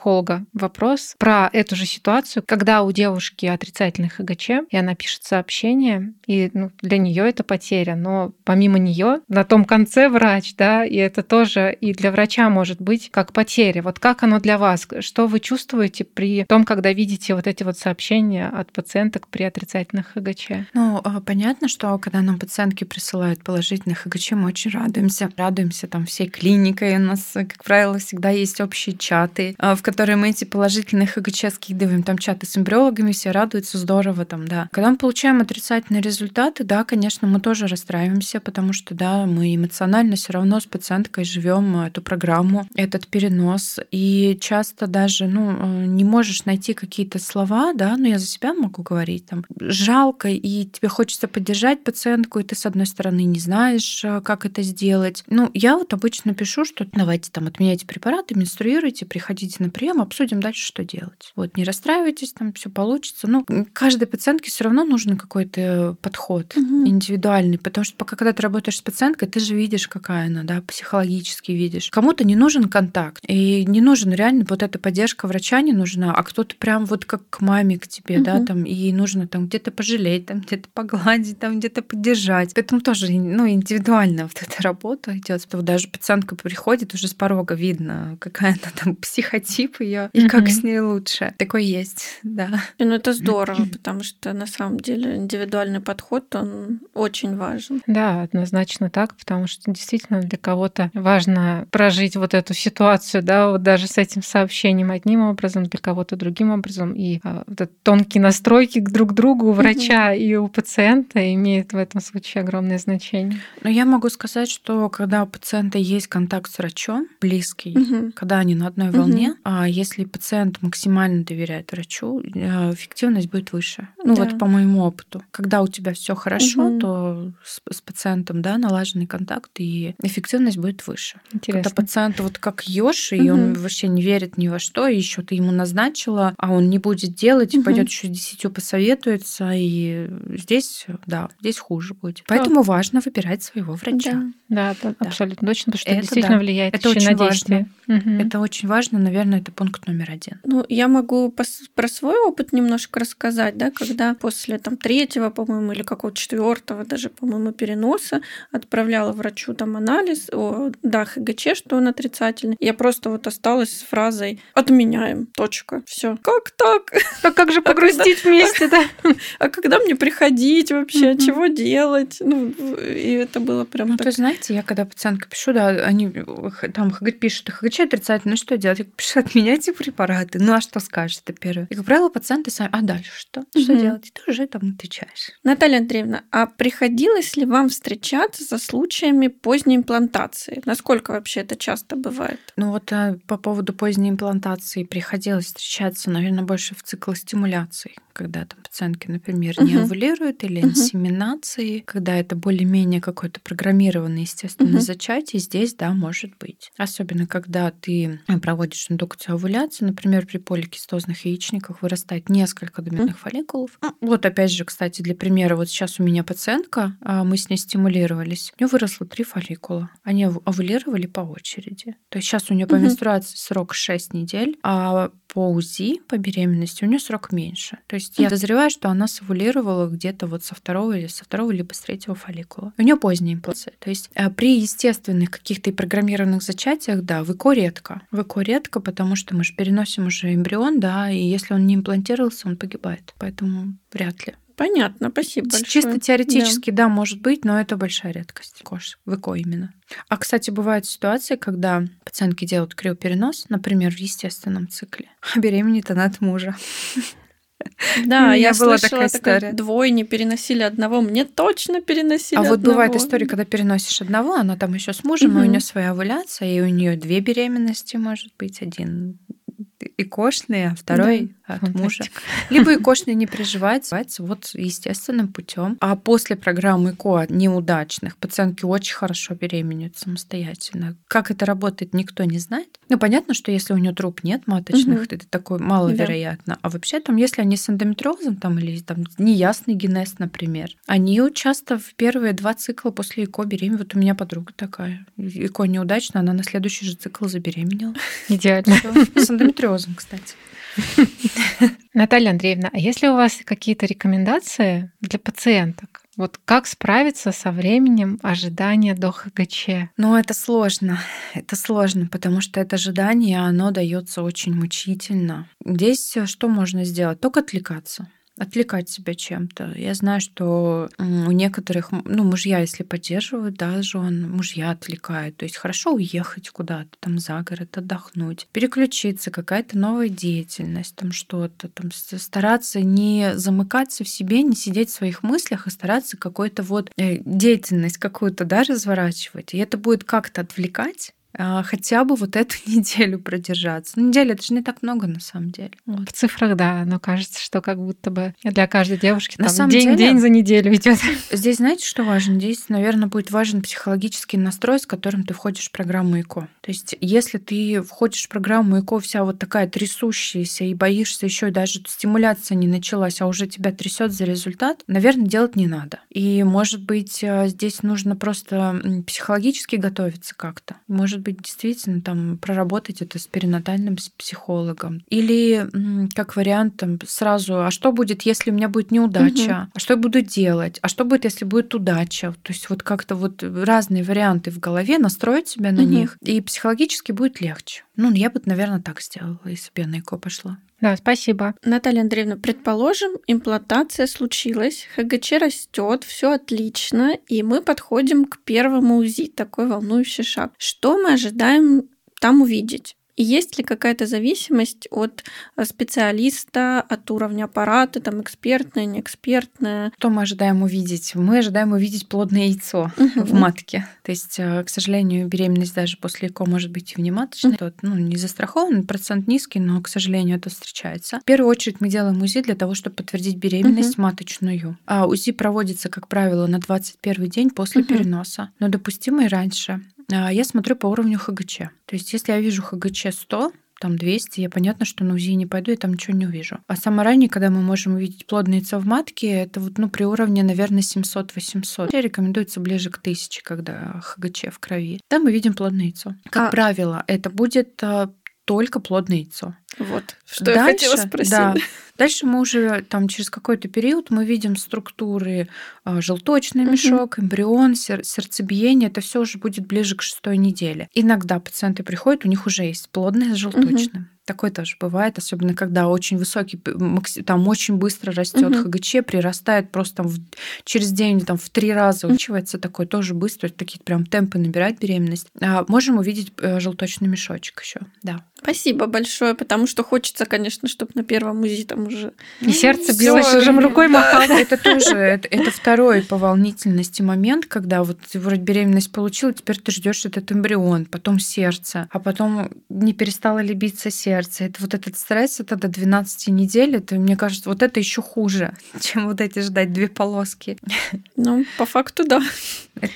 вопрос про эту же ситуацию, когда у девушки отрицательный ХГЧ, и она пишет сообщение, и ну, для нее это потеря, но помимо нее на том конце врач, да, и это тоже и для врача может быть как потеря. Вот как оно для вас? Что вы чувствуете при том, когда видите вот эти вот сообщения от пациенток при отрицательных ХГЧ? Ну, а, понятно, что когда нам пациентки присылают положительных ХГЧ, мы очень радуемся. Радуемся там всей клиникой. У нас, как правило, всегда есть общие чаты, а, в которые мы эти положительные ХГЧ скидываем. Там чаты с эмбриологами, все радуются, здорово там, да. Когда мы получаем отрицательные результаты, да, конечно, мы тоже расстраиваемся, потому что, да, мы эмоционально все равно с пациенткой живем эту программу, этот перенос. И часто даже, ну, э, не можешь найти какие-то слова, да, но я за себя могу говорить, там, жалко, и тебе хочется поддержать пациентку, и ты, с одной стороны, не знаешь, э, как это сделать. Ну, я вот обычно пишу, что давайте там отменяйте препараты, менструируйте, приходите на прием, обсудим дальше, что делать. Вот, не расстраивайтесь, там все получится. Ну, каждой пациентке все равно нужен какой-то подход угу. индивидуальный, потому что пока когда ты работаешь с пациенткой, ты же видишь, какая она, да, психологически видишь. Кому-то не нужен контакт, и не нужен реально вот эта поддержка врача не нужна, а кто-то прям вот как к маме к тебе, угу. да, там, и нужно там где-то пожалеть, там где-то погладить, там где-то поддержать. Поэтому тоже, ну, индивидуально вот эта работа идет. Даже пациентка приходит, уже с порога видно, какая она там психотип ее и как с ней лучше. Такой есть, да. Ну, это здорово, потому что на самом деле индивидуальный подход, он очень важен. Да, однозначно так, потому что действительно для кого-то важно прожить вот эту ситуацию, да, вот даже с этим сообщением одним образом, для кого-то другим образом. И а, вот тонкие настройки друг к другу у врача и у пациента имеют в этом случае огромное значение. Но я могу сказать, что когда у пациента есть контакт с врачом, близкий, угу. когда они на одной волне, угу. А если пациент максимально доверяет врачу, э, эффективность будет выше. Ну да. вот по моему опыту. Когда у тебя все хорошо, угу. то с, с пациентом, да, налаженный контакт, и эффективность будет выше. Интересно. Когда пациент вот как еж, и угу. он вообще не верит ни во что, и еще ты ему назначила, а он не будет делать, угу. пойдет еще с десятью посоветуется, и здесь, да, здесь хуже будет. Поэтому важно выбирать своего врача. Да, да, да. абсолютно точно, потому что это действительно да. влияет это очень на действие. Важно. Угу. Это очень важно. наверное, это пункт номер один. Ну, я могу про свой опыт немножко рассказать, да, когда после там третьего, по-моему, или какого-то четвертого даже, по-моему, переноса отправляла врачу там анализ, о, да, ХГЧ, что он отрицательный. Я просто вот осталась с фразой «отменяем, точка». Все. Как так? А как же погрузить вместе, да? А когда мне приходить вообще? Чего делать? Ну, и это было прям Ну, то знаете, я когда пациентка пишу, да, они там пишут, ХГЧ отрицательный, ну что делать? Я пишу, отменяйте препараты. Ну, а что скажешь, это первое. И, как правило, пациенты сами, а дальше что? Что делать? И ты уже там отвечаешь. Наталья Андреевна, а приходилось ли вам встречаться со случаями поздней имплантации? Насколько вообще это часто бывает? Ну вот а, по поводу поздней имплантации приходилось встречаться, наверное, больше в циклостимуляции, когда там пациентки, например, не uh овулируют или инсеминации, когда это более-менее какое-то программированное естественное uh зачатие, здесь, да, может быть. Особенно, когда ты проводишь индукцию овуляции, например, при поликистозных яичниках вырастает несколько доменных uh фолликулов. Ну, вот опять же, кстати, для примера, вот сейчас у меня пациентка, а, мы с ней стимулировались, у нее выросло три фолликула. Они овулировали по очереди. То есть сейчас у нее по менструации срок 6 недель, а по УЗИ, по беременности, у нее срок меньше. То есть я подозреваю, что она совулировала где-то вот со второго или со второго либо с третьего фолликула. У нее поздняя имплантация. То есть э, при естественных каких-то и программированных зачатиях, да, в ЭКО редко. В ЭКО редко, потому что мы же переносим уже эмбрион, да, и если он не имплантировался, он погибает. Поэтому вряд ли. Понятно, спасибо большое. Чисто теоретически, да. да, может быть, но это большая редкость. Кош, в ЭКО именно. А, кстати, бывают ситуации, когда пациентки делают криоперенос, например, в естественном цикле, а беременеет она от мужа. Да, я была такая история. Двойни переносили одного, мне точно переносили. А вот бывает история, когда переносишь одного, она там еще с мужем, и у нее своя овуляция, и у нее две беременности, может быть, один и кошный, а второй от фантастика. мужа. Либо и кошный не приживается, вот естественным путем. А после программы ЭКО неудачных пациентки очень хорошо беременеют самостоятельно. Как это работает, никто не знает. Ну, понятно, что если у нее труп нет маточных, угу. это такое маловероятно. Да. А вообще там, если они с эндометриозом там, или там неясный генез, например, они часто в первые два цикла после ЭКО беременеют. Вот у меня подруга такая. ЭКО неудачно, она на следующий же цикл забеременела. Идеально. С эндометриозом, кстати. Наталья Андреевна, а если у вас какие-то рекомендации для пациенток? Вот как справиться со временем ожидания до ХГЧ? Ну, это сложно. Это сложно, потому что это ожидание, оно дается очень мучительно. Здесь что можно сделать? Только отвлекаться отвлекать себя чем-то. Я знаю, что у некоторых, ну, мужья, если поддерживают, да, жен, мужья отвлекают. То есть хорошо уехать куда-то, там, за город, отдохнуть, переключиться, какая-то новая деятельность, там что-то, там, стараться не замыкаться в себе, не сидеть в своих мыслях, а стараться какой-то вот э, деятельность какую-то, да, разворачивать. И это будет как-то отвлекать, хотя бы вот эту неделю продержаться. Ну, неделя это же не так много на самом деле. Вот. В цифрах, да, но кажется, что как будто бы для каждой девушки на там самом день, деле, день за неделю идет. Здесь знаете, что важно? Здесь, наверное, будет важен психологический настрой, с которым ты входишь в программу ЭКО. То есть, если ты входишь в программу ЭКО вся вот такая трясущаяся и боишься еще и даже стимуляция не началась, а уже тебя трясет за результат, наверное, делать не надо. И, может быть, э, здесь нужно просто психологически готовиться как-то. Может быть, действительно там проработать это с перинатальным психологом. Или как вариант там сразу, а что будет, если у меня будет неудача? Угу. А что я буду делать? А что будет, если будет удача? То есть вот как-то вот разные варианты в голове, настроить себя на угу. них, и психологически будет легче. Ну, я бы, наверное, так сделала, если бы я на ЭКО пошла. Да, спасибо. Наталья Андреевна, предположим, имплантация случилась, ХГЧ растет, все отлично, и мы подходим к первому УЗИ, такой волнующий шаг. Что мы ожидаем там увидеть? И есть ли какая-то зависимость от э, специалиста, от уровня аппарата, там экспертное, неэкспертное? Что мы ожидаем увидеть? Мы ожидаем увидеть плодное яйцо угу. в матке. То есть, э, к сожалению, беременность даже после ЭКО может быть и внематочной. Угу. Ну, не застрахован, процент низкий, но, к сожалению, это встречается. В первую очередь мы делаем УЗИ для того, чтобы подтвердить беременность угу. маточную. А УЗИ проводится, как правило, на 21 день после угу. переноса, но допустимо и раньше. А, я смотрю по уровню ХГЧ. То есть, если я вижу ХГЧ 100, там 200, я понятно, что на УЗИ не пойду, я там ничего не увижу. А самое раннее, когда мы можем увидеть плодное яйцо в матке, это вот ну, при уровне, наверное, 700-800. Рекомендуется ближе к 1000, когда ХГЧ в крови. Там мы видим плодное яйцо. Как а... правило, это будет а, только плодное яйцо. Вот, что Дальше, я хотела спросить. Да, Дальше мы уже там через какой-то период мы видим структуры а, желточный мешок, эмбрион, сер- сердцебиение. Это все уже будет ближе к шестой неделе. Иногда пациенты приходят, у них уже есть плодное с желточным. Угу. Такое тоже бывает, особенно когда очень высокий, там очень быстро растет угу. ХГЧ, прирастает просто там в, через день там в три раза увеличивается такое тоже быстро, такие прям темпы набирать беременность. А можем увидеть э, желточный мешочек еще, да. Спасибо большое, потому что хочется, конечно, чтобы на первом УЗИ там уже и сердце билось, уже рукой махал. Это тоже это, это второй по волнительности момент, когда вот ты вроде беременность получила, теперь ты ждешь этот эмбрион, потом сердце, а потом не перестало ли биться сердце. Это вот этот стресс, это до 12 недель, это, мне кажется, вот это еще хуже, чем вот эти ждать две полоски. Ну, по факту, да.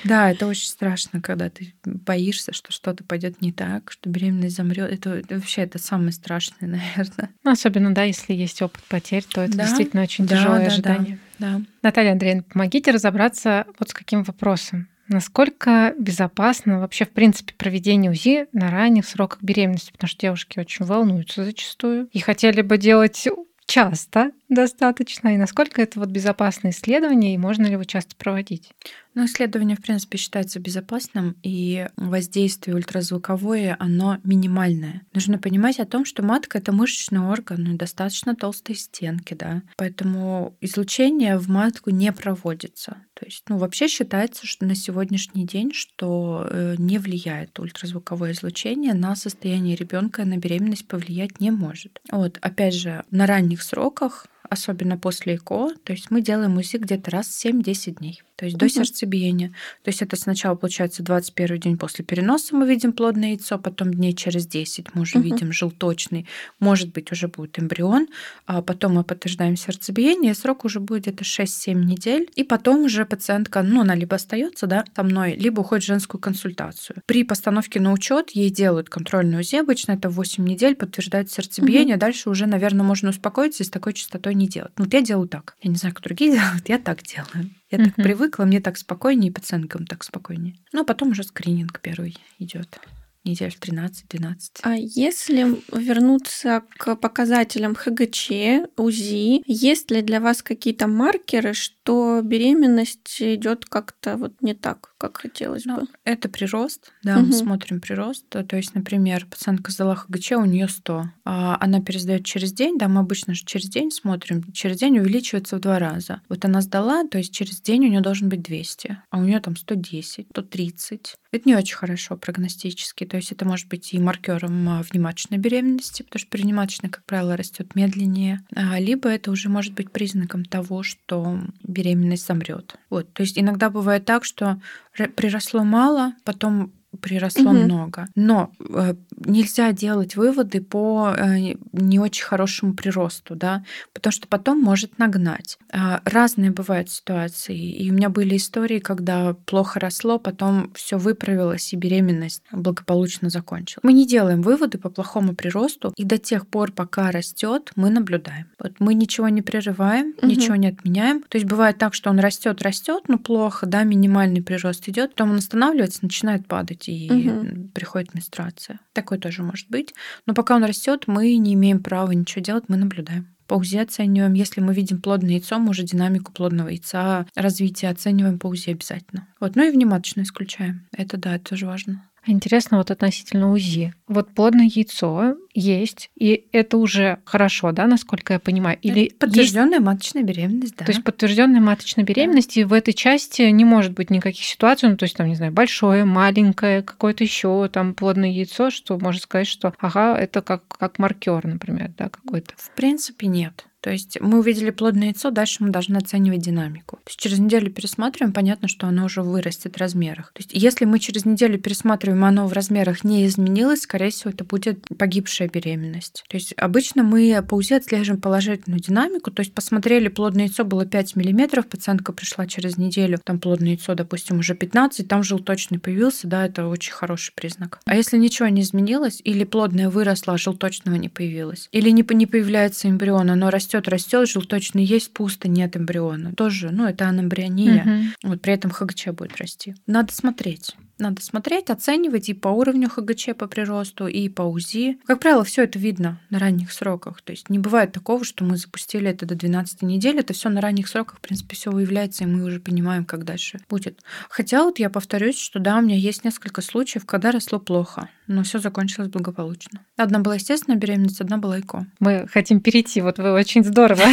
Да, это очень страшно, когда ты боишься, что что-то пойдет не так, что беременность замрет. Это, это вообще это самое страшное, наверное. Ну, особенно, да, если есть опыт потерь, то это да? действительно очень да, тяжелое да, ожидание. Да, да. Наталья Андреевна, помогите разобраться вот с каким вопросом. Насколько безопасно вообще, в принципе, проведение УЗИ на ранних сроках беременности? Потому что девушки очень волнуются зачастую и хотели бы делать часто достаточно, и насколько это вот безопасное исследование, и можно ли его часто проводить? Ну, исследование, в принципе, считается безопасным, и воздействие ультразвуковое, оно минимальное. Нужно понимать о том, что матка — это мышечный орган, ну, достаточно толстые стенки, да. Поэтому излучение в матку не проводится. То есть, ну, вообще считается, что на сегодняшний день, что э, не влияет ультразвуковое излучение на состояние ребенка, на беременность повлиять не может. Вот, опять же, на ранних сроках особенно после ЭКО, то есть мы делаем УЗИ где-то раз в 7-10 дней то есть до сердцебиения. То есть это сначала получается 21 день после переноса мы видим плодное яйцо, потом дней через 10 мы уже угу. видим желточный, может быть уже будет эмбрион, а потом мы подтверждаем сердцебиение, и срок уже будет где-то 6-7 недель, и потом уже пациентка, ну она либо остается, да, со мной, либо уходит в женскую консультацию. При постановке на учет ей делают контрольную УЗИ, обычно это 8 недель, подтверждает сердцебиение, угу. дальше уже, наверное, можно успокоиться и с такой частотой не делать. Ну, вот я делаю так. Я не знаю, как другие делают, я так делаю. Я так привыкла, мне так спокойнее, и пациенткам так спокойнее. Ну, а потом уже скрининг первый идет недель 13-12. А если вернуться к показателям ХГЧ, УЗИ, есть ли для вас какие-то маркеры, что беременность идет как-то вот не так, как хотелось ну, бы? Это прирост, да, угу. мы смотрим прирост. То есть, например, пациентка сдала ХГЧ, у нее 100, а она пересдает через день, да, мы обычно же через день смотрим, через день увеличивается в два раза. Вот она сдала, то есть через день у нее должен быть 200, а у нее там 110, 130. Это не очень хорошо прогностически. То есть это может быть и маркером а, внематочной беременности, потому что перенематочная, как правило, растет медленнее, а, либо это уже может быть признаком того, что беременность замрет. Вот. То есть иногда бывает так, что приросло мало, потом приросло угу. много. Но э, нельзя делать выводы по э, не очень хорошему приросту, да, потому что потом может нагнать. Э, разные бывают ситуации. И у меня были истории, когда плохо росло, потом все выправилось, и беременность благополучно закончилась. Мы не делаем выводы по плохому приросту, и до тех пор, пока растет, мы наблюдаем. Вот мы ничего не прерываем, угу. ничего не отменяем. То есть бывает так, что он растет, растет, но плохо, да, минимальный прирост идет, потом он останавливается, начинает падать и угу. приходит менструация. Такое тоже может быть. Но пока он растет, мы не имеем права ничего делать, мы наблюдаем. По УЗИ оцениваем. Если мы видим плодное яйцо, мы уже динамику плодного яйца, развитие оцениваем по УЗИ обязательно. Вот. Ну и внематочно исключаем. Это да, это тоже важно. Интересно вот относительно УЗИ. Вот плодное яйцо есть, и это уже хорошо, да, насколько я понимаю? Или подтвержденная есть... маточная беременность, да. То есть подтвержденная маточная беременность, да. и в этой части не может быть никаких ситуаций, ну, то есть там, не знаю, большое, маленькое, какое-то еще там плодное яйцо, что можно сказать, что ага, это как, как маркер, например, да, какой-то. В принципе, нет. То есть мы увидели плодное яйцо, дальше мы должны оценивать динамику. То есть через неделю пересматриваем, понятно, что оно уже вырастет в размерах. То есть если мы через неделю пересматриваем, оно в размерах не изменилось, скорее всего, это будет погибшая беременность. То есть обычно мы по УЗИ отслеживаем положительную динамику, то есть посмотрели, плодное яйцо было 5 мм, пациентка пришла через неделю, там плодное яйцо, допустим, уже 15, там желточный появился, да, это очень хороший признак. А если ничего не изменилось, или плодное выросло, а желточного не появилось, или не, не появляется эмбрион, оно растет растет, растет, желточный есть, пусто, нет эмбриона. Тоже, ну, это анэмбриония. Угу. Вот при этом ХГЧ будет расти. Надо смотреть. Надо смотреть, оценивать и по уровню ХГЧ по приросту, и по УЗИ. Как правило, все это видно на ранних сроках. То есть не бывает такого, что мы запустили это до 12 недели. Это все на ранних сроках, в принципе, все выявляется, и мы уже понимаем, как дальше будет. Хотя вот я повторюсь, что да, у меня есть несколько случаев, когда росло плохо, но все закончилось благополучно. Одна была естественная беременность, одна была ЭКО. Мы хотим перейти, вот вы очень здорово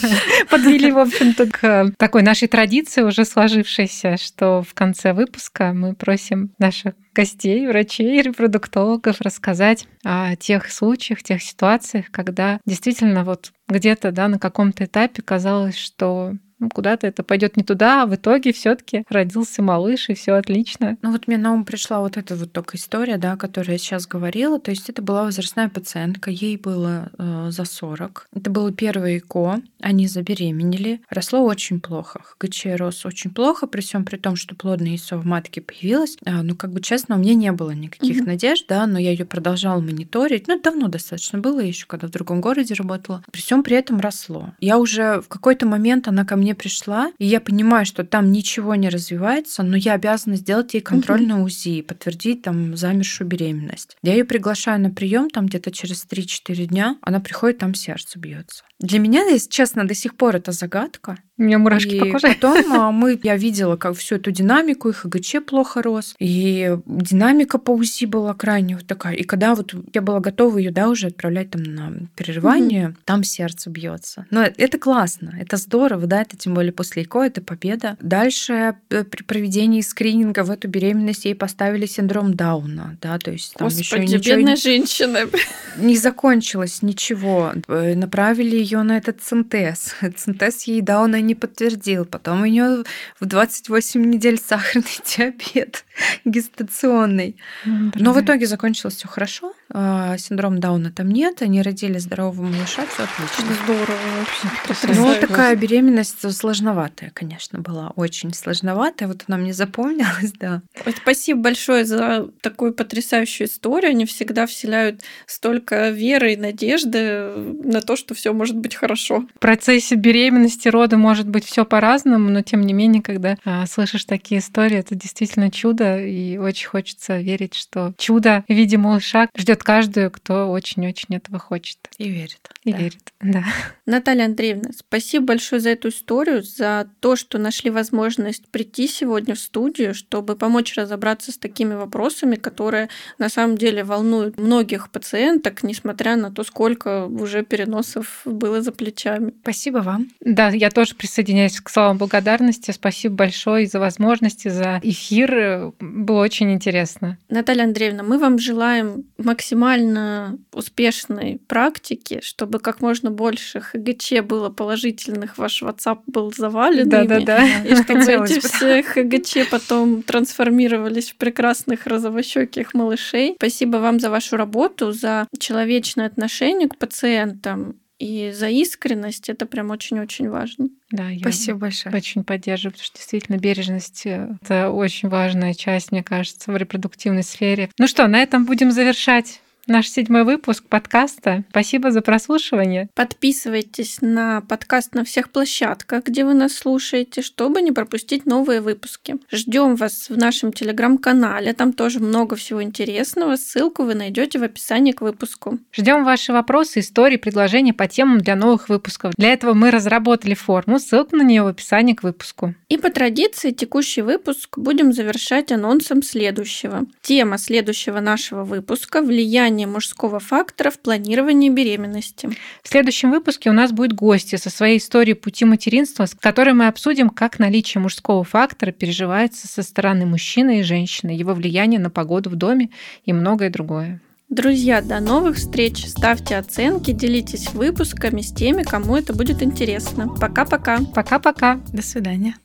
подвели, в общем-то, к такой нашей традиции уже сложившейся, что в конце выпуска мы просим наших гостей, врачей, репродуктологов рассказать о тех случаях, тех ситуациях, когда действительно вот где-то да, на каком-то этапе казалось, что ну, куда-то это пойдет не туда, а в итоге все-таки родился малыш, и все отлично. Ну вот мне на ум пришла вот эта вот только история, да, которую я сейчас говорила. То есть это была возрастная пациентка, ей было э, за 40. Это было первое ЭКО, они забеременели. Росло очень плохо. ХГЧ рос очень плохо, при всем при том, что плодное яйцо в матке появилось. А, ну, как бы честно, у меня не было никаких mm-hmm. надежд, да, но я ее продолжала мониторить. Ну, давно достаточно было, еще когда в другом городе работала. При всем при этом росло. Я уже в какой-то момент она ко мне мне пришла, и я понимаю, что там ничего не развивается, но я обязана сделать ей контрольное угу. УЗИ, подтвердить там замершую беременность. Я ее приглашаю на прием там где-то через 3-4 дня, она приходит, там сердце бьется. Для меня, если честно, до сих пор это загадка. У меня мурашки и по коже. Потом а, мы, я видела, как всю эту динамику, и ХГЧ плохо рос, и динамика по УЗИ была крайне вот такая. И когда вот я была готова ее, да, уже отправлять там на перерывание, угу. там сердце бьется. Но это классно, это здорово, да, это тем более после ЭКО, это победа. Дальше э, при проведении скрининга в эту беременность ей поставили синдром Дауна, да, то есть там Господи, еще ничего бедная не, женщина. Не закончилось ничего. Э, направили ее на этот цинтез. Цинтез ей Дауна не подтвердил. Потом у нее в 28 недель сахарный диабет гестационный. Но в итоге закончилось все хорошо. А, синдром Дауна там нет. Они родили здорового малыша, все отлично. Здорово вообще. Ну, такая беременность сложноватая, конечно, была. Очень сложноватая. Вот она мне запомнилась, да. Спасибо большое за такую потрясающую историю. Они всегда вселяют столько веры и надежды на то, что все может быть хорошо. В процессе беременности, рода может быть все по-разному, но тем не менее, когда а, слышишь такие истории, это действительно чудо, и очень хочется верить, что чудо в виде малыша ждет каждую, кто очень-очень этого хочет. И верит. И да. верит, да. Наталья Андреевна, спасибо большое за эту историю, за то, что нашли возможность прийти сегодня в студию, чтобы помочь разобраться с такими вопросами, которые на самом деле волнуют многих пациенток, несмотря на то, сколько уже переносов было за плечами. Спасибо вам. Да, я тоже присоединяюсь к словам благодарности. Спасибо большое за возможности, за эфир. Было очень интересно. Наталья Андреевна, мы вам желаем максимально успешной практики, чтобы как можно больше ХГЧ было положительных, ваш WhatsApp был завален да, да, да. и чтобы эти все ХГЧ потом трансформировались в прекрасных розовощеких малышей. Спасибо вам за вашу работу, за человечное отношение к пациентам и за искренность. Это прям очень-очень важно. Да, я Спасибо большое. Очень поддерживаю, потому что действительно бережность это очень важная часть, мне кажется, в репродуктивной сфере. Ну что, на этом будем завершать наш седьмой выпуск подкаста. Спасибо за прослушивание. Подписывайтесь на подкаст на всех площадках, где вы нас слушаете, чтобы не пропустить новые выпуски. Ждем вас в нашем телеграм-канале. Там тоже много всего интересного. Ссылку вы найдете в описании к выпуску. Ждем ваши вопросы, истории, предложения по темам для новых выпусков. Для этого мы разработали форму. Ссылку на нее в описании к выпуску. И по традиции текущий выпуск будем завершать анонсом следующего. Тема следующего нашего выпуска – влияние влияние мужского фактора в планировании беременности. В следующем выпуске у нас будет гости со своей историей пути материнства, с которой мы обсудим, как наличие мужского фактора переживается со стороны мужчины и женщины, его влияние на погоду в доме и многое другое. Друзья, до новых встреч. Ставьте оценки, делитесь выпусками с теми, кому это будет интересно. Пока-пока. Пока-пока. До свидания.